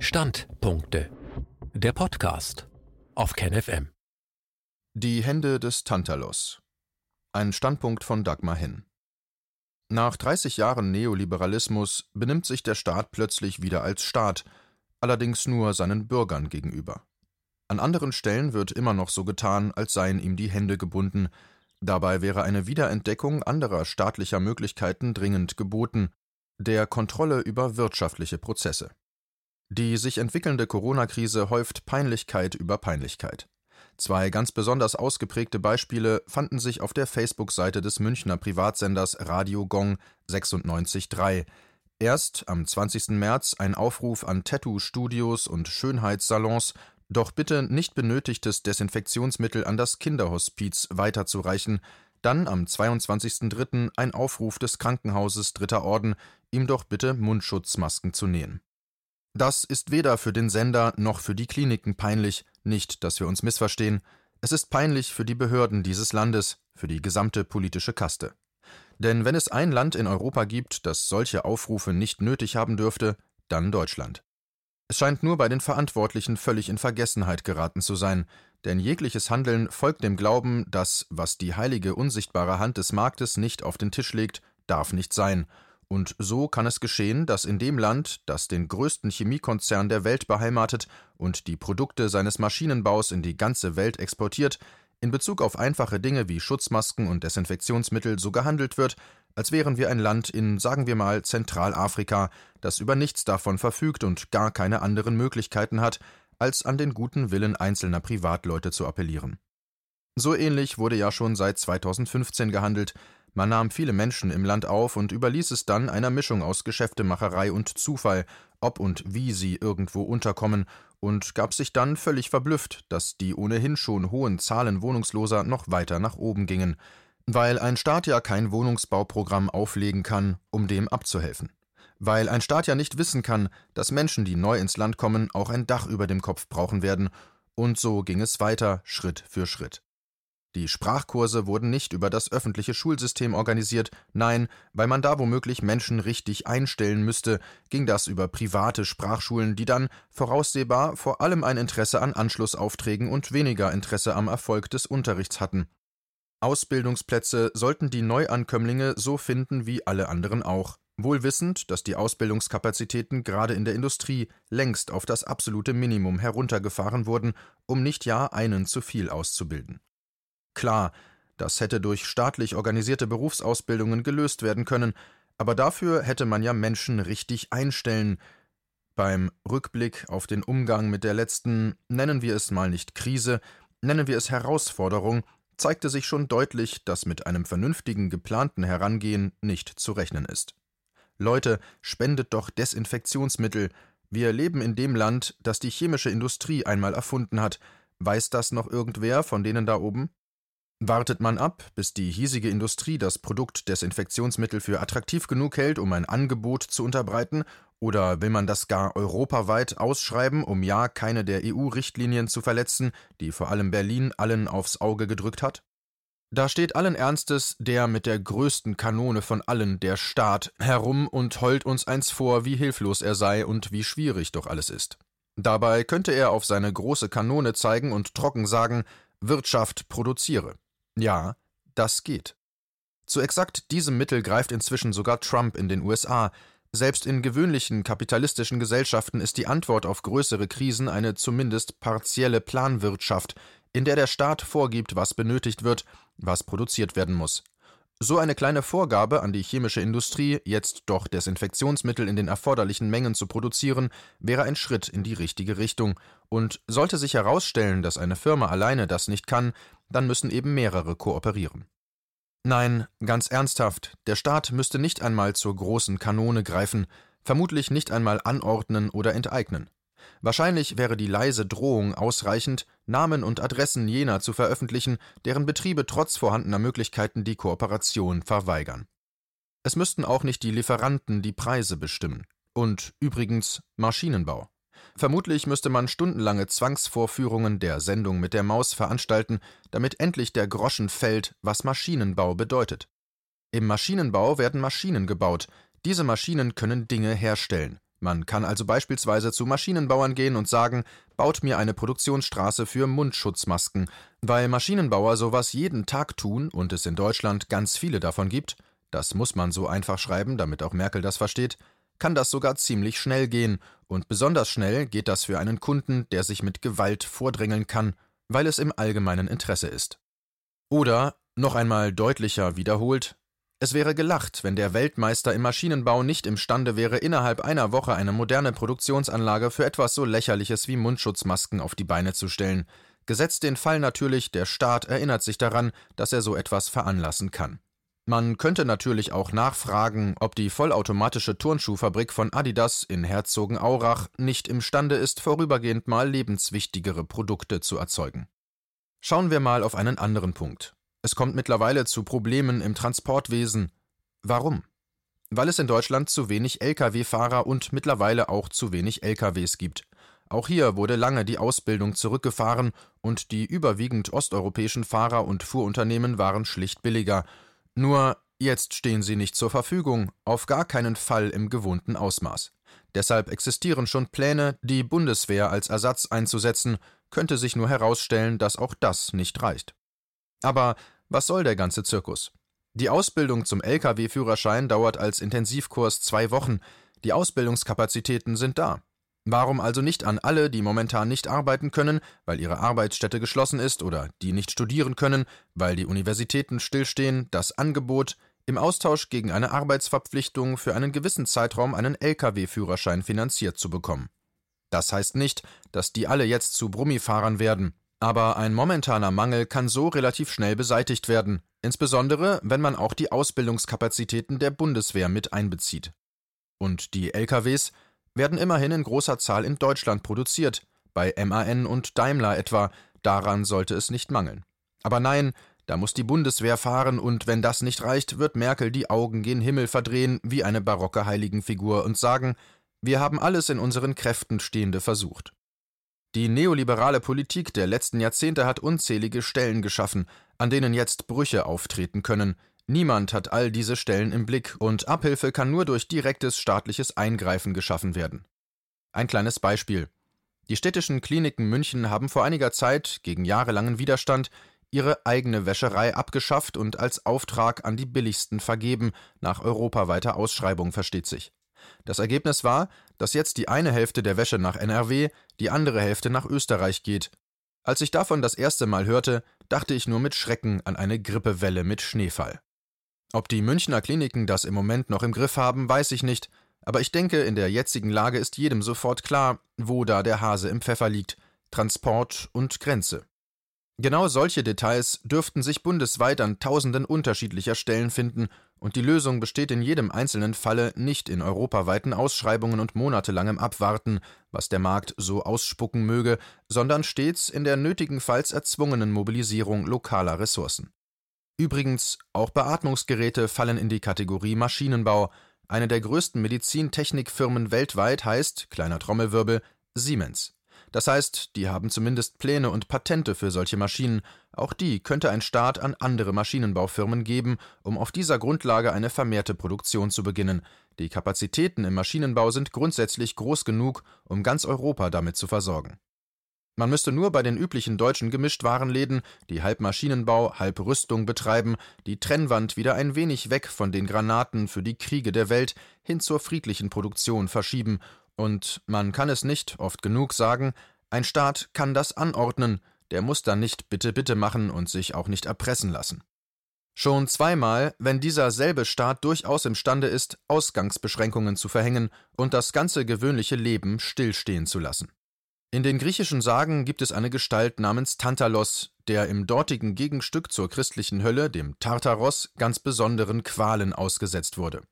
Standpunkte. Der Podcast auf KenFM. Die Hände des Tantalos. Ein Standpunkt von Dagmar Henn. Nach 30 Jahren Neoliberalismus benimmt sich der Staat plötzlich wieder als Staat, allerdings nur seinen Bürgern gegenüber. An anderen Stellen wird immer noch so getan, als seien ihm die Hände gebunden. Dabei wäre eine Wiederentdeckung anderer staatlicher Möglichkeiten dringend geboten, der Kontrolle über wirtschaftliche Prozesse. Die sich entwickelnde Corona-Krise häuft Peinlichkeit über Peinlichkeit. Zwei ganz besonders ausgeprägte Beispiele fanden sich auf der Facebook-Seite des Münchner Privatsenders Radio Gong 96.3. Erst am 20. März ein Aufruf an Tattoo-Studios und Schönheitssalons, doch bitte nicht benötigtes Desinfektionsmittel an das Kinderhospiz weiterzureichen, dann am 22.03. ein Aufruf des Krankenhauses Dritter Orden, ihm doch bitte Mundschutzmasken zu nähen. Das ist weder für den Sender noch für die Kliniken peinlich, nicht, dass wir uns missverstehen, es ist peinlich für die Behörden dieses Landes, für die gesamte politische Kaste. Denn wenn es ein Land in Europa gibt, das solche Aufrufe nicht nötig haben dürfte, dann Deutschland. Es scheint nur bei den Verantwortlichen völlig in Vergessenheit geraten zu sein, denn jegliches Handeln folgt dem Glauben, dass, was die heilige unsichtbare Hand des Marktes nicht auf den Tisch legt, darf nicht sein, und so kann es geschehen, dass in dem Land, das den größten Chemiekonzern der Welt beheimatet und die Produkte seines Maschinenbaus in die ganze Welt exportiert, in Bezug auf einfache Dinge wie Schutzmasken und Desinfektionsmittel so gehandelt wird, als wären wir ein Land in, sagen wir mal, Zentralafrika, das über nichts davon verfügt und gar keine anderen Möglichkeiten hat, als an den guten Willen einzelner Privatleute zu appellieren. So ähnlich wurde ja schon seit 2015 gehandelt, man nahm viele Menschen im Land auf und überließ es dann einer Mischung aus Geschäftemacherei und Zufall, ob und wie sie irgendwo unterkommen, und gab sich dann völlig verblüfft, dass die ohnehin schon hohen Zahlen Wohnungsloser noch weiter nach oben gingen, weil ein Staat ja kein Wohnungsbauprogramm auflegen kann, um dem abzuhelfen. Weil ein Staat ja nicht wissen kann, dass Menschen, die neu ins Land kommen, auch ein Dach über dem Kopf brauchen werden, und so ging es weiter, Schritt für Schritt. Die Sprachkurse wurden nicht über das öffentliche Schulsystem organisiert, nein, weil man da womöglich Menschen richtig einstellen müsste, ging das über private Sprachschulen, die dann voraussehbar vor allem ein Interesse an Anschlussaufträgen und weniger Interesse am Erfolg des Unterrichts hatten. Ausbildungsplätze sollten die Neuankömmlinge so finden wie alle anderen auch, wohl wissend, dass die Ausbildungskapazitäten gerade in der Industrie längst auf das absolute Minimum heruntergefahren wurden, um nicht ja einen zu viel auszubilden. Klar, das hätte durch staatlich organisierte Berufsausbildungen gelöst werden können, aber dafür hätte man ja Menschen richtig einstellen. Beim Rückblick auf den Umgang mit der letzten, nennen wir es mal nicht Krise, nennen wir es Herausforderung, zeigte sich schon deutlich, dass mit einem vernünftigen geplanten Herangehen nicht zu rechnen ist. Leute, spendet doch Desinfektionsmittel. Wir leben in dem Land, das die chemische Industrie einmal erfunden hat. Weiß das noch irgendwer von denen da oben? Wartet man ab, bis die hiesige Industrie das Produkt Desinfektionsmittel für attraktiv genug hält, um ein Angebot zu unterbreiten, oder will man das gar europaweit ausschreiben, um ja keine der EU-Richtlinien zu verletzen, die vor allem Berlin allen aufs Auge gedrückt hat? Da steht allen Ernstes der mit der größten Kanone von allen, der Staat, herum und heult uns eins vor, wie hilflos er sei und wie schwierig doch alles ist. Dabei könnte er auf seine große Kanone zeigen und trocken sagen, Wirtschaft produziere. Ja, das geht. Zu exakt diesem Mittel greift inzwischen sogar Trump in den USA. Selbst in gewöhnlichen kapitalistischen Gesellschaften ist die Antwort auf größere Krisen eine zumindest partielle Planwirtschaft, in der der Staat vorgibt, was benötigt wird, was produziert werden muss. So eine kleine Vorgabe an die chemische Industrie, jetzt doch Desinfektionsmittel in den erforderlichen Mengen zu produzieren, wäre ein Schritt in die richtige Richtung, und sollte sich herausstellen, dass eine Firma alleine das nicht kann, dann müssen eben mehrere kooperieren. Nein, ganz ernsthaft, der Staat müsste nicht einmal zur großen Kanone greifen, vermutlich nicht einmal anordnen oder enteignen. Wahrscheinlich wäre die leise Drohung ausreichend, Namen und Adressen jener zu veröffentlichen, deren Betriebe trotz vorhandener Möglichkeiten die Kooperation verweigern. Es müssten auch nicht die Lieferanten die Preise bestimmen. Und übrigens Maschinenbau. Vermutlich müsste man stundenlange Zwangsvorführungen der Sendung mit der Maus veranstalten, damit endlich der Groschen fällt, was Maschinenbau bedeutet. Im Maschinenbau werden Maschinen gebaut, diese Maschinen können Dinge herstellen, Man kann also beispielsweise zu Maschinenbauern gehen und sagen, baut mir eine Produktionsstraße für Mundschutzmasken, weil Maschinenbauer sowas jeden Tag tun und es in Deutschland ganz viele davon gibt, das muss man so einfach schreiben, damit auch Merkel das versteht, kann das sogar ziemlich schnell gehen, und besonders schnell geht das für einen Kunden, der sich mit Gewalt vordrängeln kann, weil es im allgemeinen Interesse ist. Oder, noch einmal deutlicher wiederholt, es wäre gelacht, wenn der Weltmeister im Maschinenbau nicht imstande wäre, innerhalb einer Woche eine moderne Produktionsanlage für etwas so Lächerliches wie Mundschutzmasken auf die Beine zu stellen, gesetzt den Fall natürlich, der Staat erinnert sich daran, dass er so etwas veranlassen kann. Man könnte natürlich auch nachfragen, ob die vollautomatische Turnschuhfabrik von Adidas in Herzogenaurach nicht imstande ist, vorübergehend mal lebenswichtigere Produkte zu erzeugen. Schauen wir mal auf einen anderen Punkt. Es kommt mittlerweile zu Problemen im Transportwesen. Warum? Weil es in Deutschland zu wenig Lkw-Fahrer und mittlerweile auch zu wenig Lkws gibt. Auch hier wurde lange die Ausbildung zurückgefahren und die überwiegend osteuropäischen Fahrer und Fuhrunternehmen waren schlicht billiger. Nur jetzt stehen sie nicht zur Verfügung, auf gar keinen Fall im gewohnten Ausmaß. Deshalb existieren schon Pläne, die Bundeswehr als Ersatz einzusetzen, könnte sich nur herausstellen, dass auch das nicht reicht. Aber was soll der ganze Zirkus? Die Ausbildung zum Lkw-Führerschein dauert als Intensivkurs zwei Wochen. Die Ausbildungskapazitäten sind da. Warum also nicht an alle, die momentan nicht arbeiten können, weil ihre Arbeitsstätte geschlossen ist oder die nicht studieren können, weil die Universitäten stillstehen, das Angebot, im Austausch gegen eine Arbeitsverpflichtung für einen gewissen Zeitraum einen Lkw-Führerschein finanziert zu bekommen? Das heißt nicht, dass die alle jetzt zu Brummifahrern werden. Aber ein momentaner Mangel kann so relativ schnell beseitigt werden, insbesondere wenn man auch die Ausbildungskapazitäten der Bundeswehr mit einbezieht. Und die LKWs werden immerhin in großer Zahl in Deutschland produziert, bei MAN und Daimler etwa, daran sollte es nicht mangeln. Aber nein, da muss die Bundeswehr fahren, und wenn das nicht reicht, wird Merkel die Augen gen Himmel verdrehen wie eine barocke Heiligenfigur und sagen, wir haben alles in unseren Kräften Stehende versucht. Die neoliberale Politik der letzten Jahrzehnte hat unzählige Stellen geschaffen, an denen jetzt Brüche auftreten können. Niemand hat all diese Stellen im Blick, und Abhilfe kann nur durch direktes staatliches Eingreifen geschaffen werden. Ein kleines Beispiel. Die städtischen Kliniken München haben vor einiger Zeit, gegen jahrelangen Widerstand, ihre eigene Wäscherei abgeschafft und als Auftrag an die billigsten vergeben, nach europaweiter Ausschreibung versteht sich. Das Ergebnis war, dass jetzt die eine Hälfte der Wäsche nach NRW, die andere Hälfte nach Österreich geht. Als ich davon das erste Mal hörte, dachte ich nur mit Schrecken an eine Grippewelle mit Schneefall. Ob die Münchner Kliniken das im Moment noch im Griff haben, weiß ich nicht, aber ich denke, in der jetzigen Lage ist jedem sofort klar, wo da der Hase im Pfeffer liegt Transport und Grenze. Genau solche Details dürften sich bundesweit an tausenden unterschiedlicher Stellen finden, und die Lösung besteht in jedem einzelnen Falle nicht in europaweiten Ausschreibungen und monatelangem Abwarten, was der Markt so ausspucken möge, sondern stets in der nötigenfalls erzwungenen Mobilisierung lokaler Ressourcen. Übrigens, auch Beatmungsgeräte fallen in die Kategorie Maschinenbau. Eine der größten Medizintechnikfirmen weltweit heißt, kleiner Trommelwirbel, Siemens. Das heißt, die haben zumindest Pläne und Patente für solche Maschinen, auch die könnte ein Staat an andere Maschinenbaufirmen geben, um auf dieser Grundlage eine vermehrte Produktion zu beginnen. Die Kapazitäten im Maschinenbau sind grundsätzlich groß genug, um ganz Europa damit zu versorgen. Man müsste nur bei den üblichen deutschen Gemischtwarenläden, die halb Maschinenbau, halb Rüstung betreiben, die Trennwand wieder ein wenig weg von den Granaten für die Kriege der Welt hin zur friedlichen Produktion verschieben und man kann es nicht oft genug sagen, ein Staat kann das anordnen, der muss dann nicht bitte bitte machen und sich auch nicht erpressen lassen. Schon zweimal, wenn dieser selbe Staat durchaus imstande ist, Ausgangsbeschränkungen zu verhängen und das ganze gewöhnliche Leben stillstehen zu lassen. In den griechischen Sagen gibt es eine Gestalt namens Tantalos, der im dortigen Gegenstück zur christlichen Hölle, dem Tartaros, ganz besonderen Qualen ausgesetzt wurde.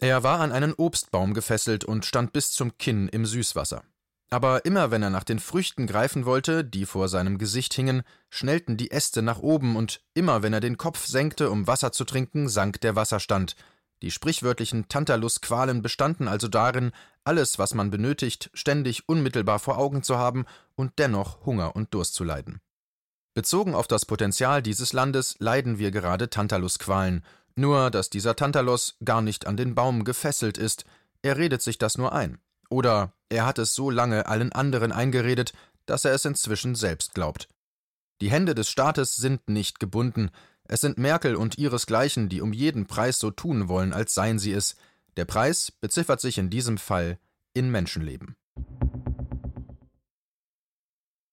Er war an einen Obstbaum gefesselt und stand bis zum Kinn im Süßwasser. Aber immer wenn er nach den Früchten greifen wollte, die vor seinem Gesicht hingen, schnellten die Äste nach oben, und immer wenn er den Kopf senkte, um Wasser zu trinken, sank der Wasserstand. Die sprichwörtlichen Tantalus-Qualen bestanden also darin, alles, was man benötigt, ständig unmittelbar vor Augen zu haben und dennoch Hunger und Durst zu leiden. Bezogen auf das Potenzial dieses Landes leiden wir gerade Tantalus-Qualen, nur, dass dieser Tantalos gar nicht an den Baum gefesselt ist, er redet sich das nur ein. Oder er hat es so lange allen anderen eingeredet, dass er es inzwischen selbst glaubt. Die Hände des Staates sind nicht gebunden, es sind Merkel und ihresgleichen, die um jeden Preis so tun wollen, als seien sie es. Der Preis beziffert sich in diesem Fall in Menschenleben.